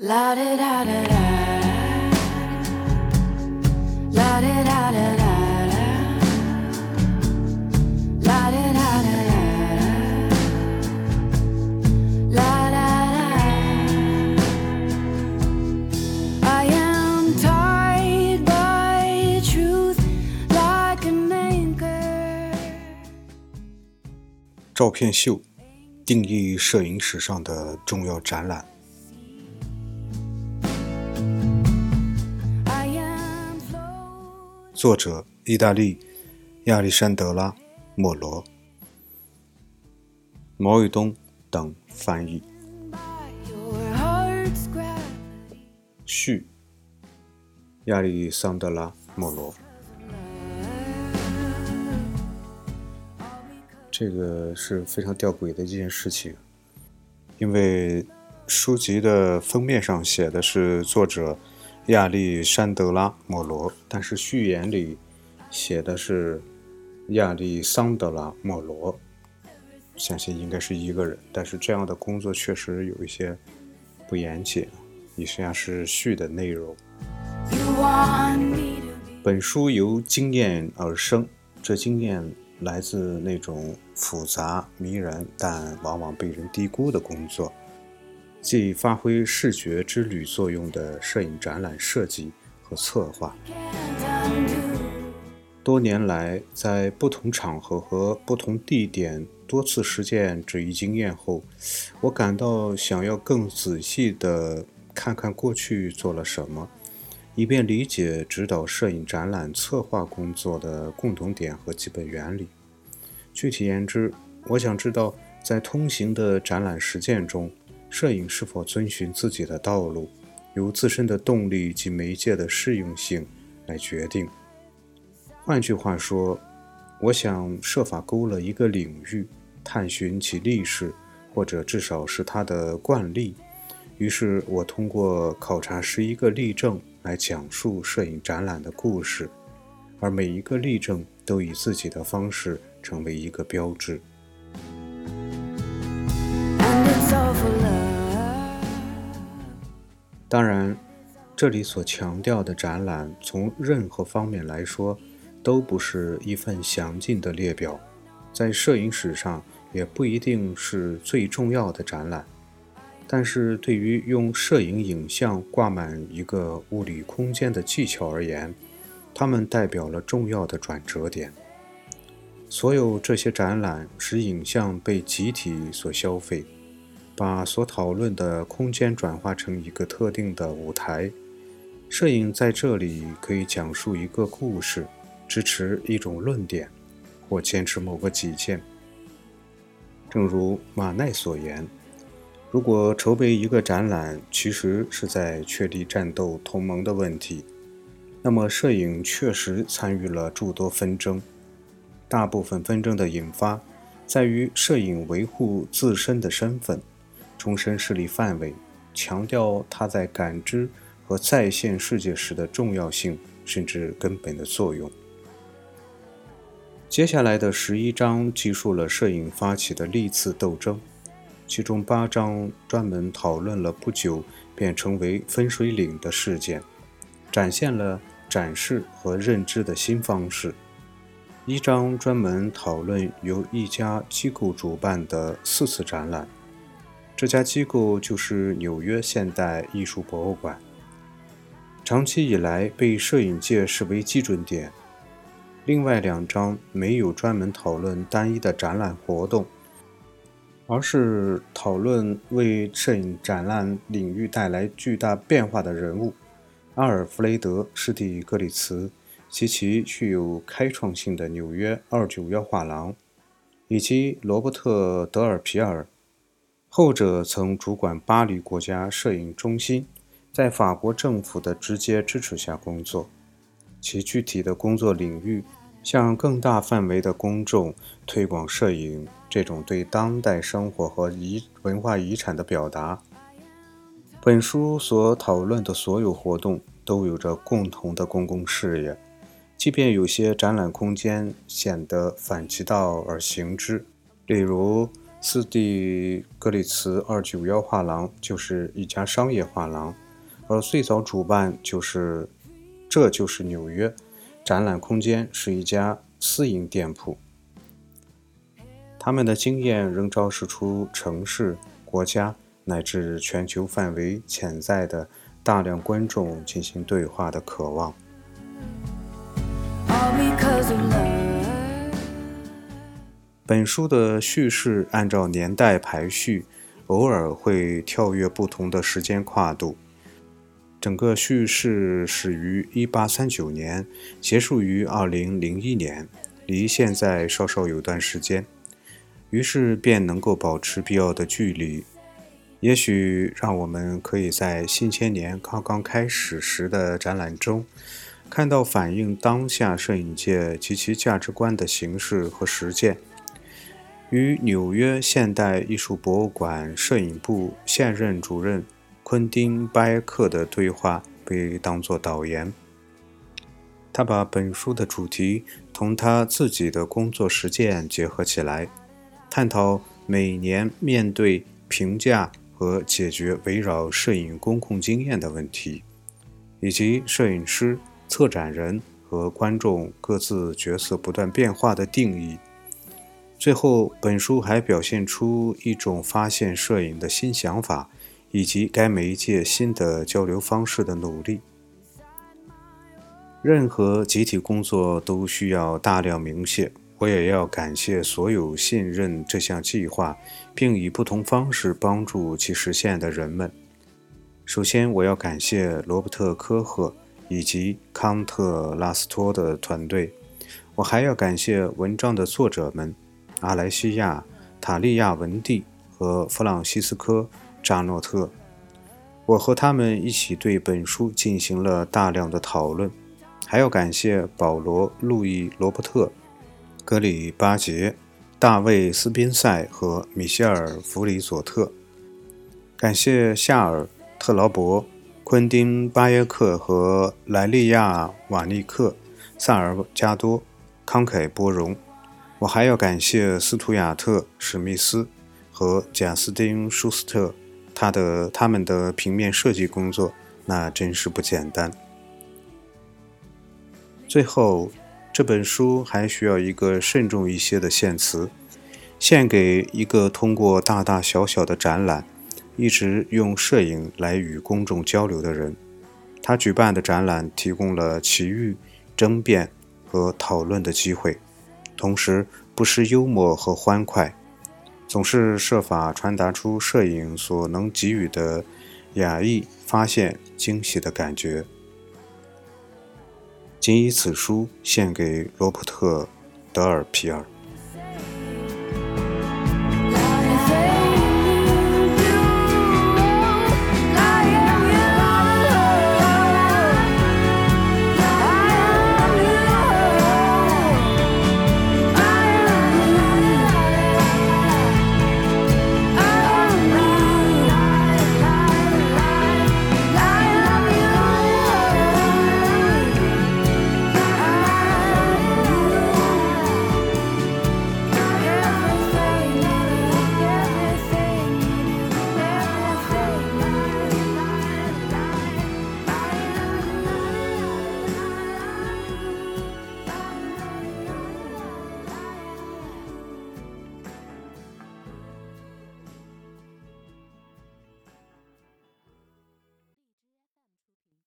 La da da da da. La da da da da. La da da da da. La da da. I am tied by truth like an anchor. 照片秀，定义摄影史上的重要展览。作者：意大利亚历山德拉·莫罗，毛宇东等翻译。序：亚历桑德拉·莫罗。这个是非常吊诡的一件事情，因为书籍的封面上写的是作者亚历山德拉·莫罗，但是序言里写的是亚历桑德拉·莫罗，相信应该是一个人，但是这样的工作确实有一些不严谨，以下是序的内容。本书由经验而生，这经验来自那种复杂迷人但往往被人低估的工作，即发挥视觉之旅作用的摄影展览设计和策划。多年来，在不同场合和不同地点多次实践这一经验后，我感到想要更仔细地看看过去做了什么，以便理解指导摄影展览策划工作的共同点和基本原理。具体言之，我想知道在通行的展览实践中，摄影是否遵循自己的道路，由自身的动力及媒介的适用性来决定。换句话说，我想设法勾勒一个领域，探寻其历史，或者至少是它的惯例。于是我通过考察十一个例证来讲述摄影展览的故事，而每一个例证都以自己的方式成为一个标志。当然，这里所强调的展览，从任何方面来说，都不是一份详尽的列表，在摄影史上也不一定是最重要的展览。但是对于用摄影影像挂满一个物理空间的技巧而言，它们代表了重要的转折点。所有这些展览使影像被集体所消费，把所讨论的空间转化成一个特定的舞台。摄影在这里可以讲述一个故事，支持一种论点，或坚持某个己见。正如马奈所言，如果筹备一个展览其实是在确立战斗同盟的问题，那么摄影确实参与了诸多纷争。大部分纷争的引发在于摄影维护自身的身份，终身势力范围，强调它在感知和再现世界时的重要性，甚至根本的作用。接下来的十一章记述了摄影发起的历次斗争，其中八章专门讨论了不久便成为分水岭的事件，展现了展示和认知的新方式。一章专门讨论由一家机构主办的四次展览，这家机构就是纽约现代艺术博物馆。长期以来被摄影界视为基准点。另外两张没有专门讨论单一的展览活动，而是讨论为摄影展览领域带来巨大变化的人物——阿尔弗雷德·施蒂格里茨及其具有开创性的纽约二九幺画廊，以及罗伯特·德尔皮尔。后者曾主管巴黎国家摄影中心，在法国政府的直接支持下工作。其具体的工作领域向更大范围的公众推广摄影这种对当代生活和遗文化遗产的表达。本书所讨论的所有活动都有着共同的公共事业，即便有些展览空间显得反其道而行之，例如斯蒂格里茨二九幺画廊就是一家商业画廊，而最早主办就是这就是纽约展览空间是一家私营店铺。他们的经验仍昭示出城市、国家乃至全球范围潜在的大量观众进行对话的渴望。All because of love. 本书的叙事按照年代排序，偶尔会跳跃不同的时间跨度。整个叙事始于1839年，结束于2001年，离现在稍稍有段时间，于是便能够保持必要的距离。也许让我们可以在新千年刚刚开始时的展览中，看到反映当下摄影界及其价值观的形式和实践。与纽约现代艺术博物馆摄影部现任主任昆汀·巴耶克的对话被当作导言。他把本书的主题同他自己的工作实践结合起来，探讨每年面对、评价和解决围绕摄影公共经验的问题，以及摄影师、策展人和观众各自角色不断变化的定义。最后，本书还表现出一种发现摄影的新想法，以及该媒介新的交流方式的努力。任何集体工作都需要大量明谢，我也要感谢所有信任这项计划，并以不同方式帮助其实现的人们。首先，我要感谢罗伯特·科赫以及康特拉斯托的团队。我还要感谢文章的作者们。阿莱西亚·塔利亚文蒂和弗朗西斯科·扎诺特，我和他们一起对本书进行了大量的讨论。还要感谢保罗·路易·罗伯特、格里巴杰、大卫·斯宾塞和米歇尔·弗里佐特。感谢夏尔·特劳伯、昆汀·巴耶克和莱利亚·瓦利克、萨尔加多、慷慨波荣。我还要感谢斯图亚特·史密斯和贾斯汀·舒斯特，他的他们的平面设计工作那真是不简单。最后，这本书还需要一个慎重一些的献词，献给一个通过大大小小的展览，一直用摄影来与公众交流的人。他举办的展览提供了奇遇、争辩和讨论的机会。同时，不失幽默和欢快，总是设法传达出摄影所能给予的雅意、发现、惊喜的感觉。仅以此书献给罗伯特·德尔皮尔。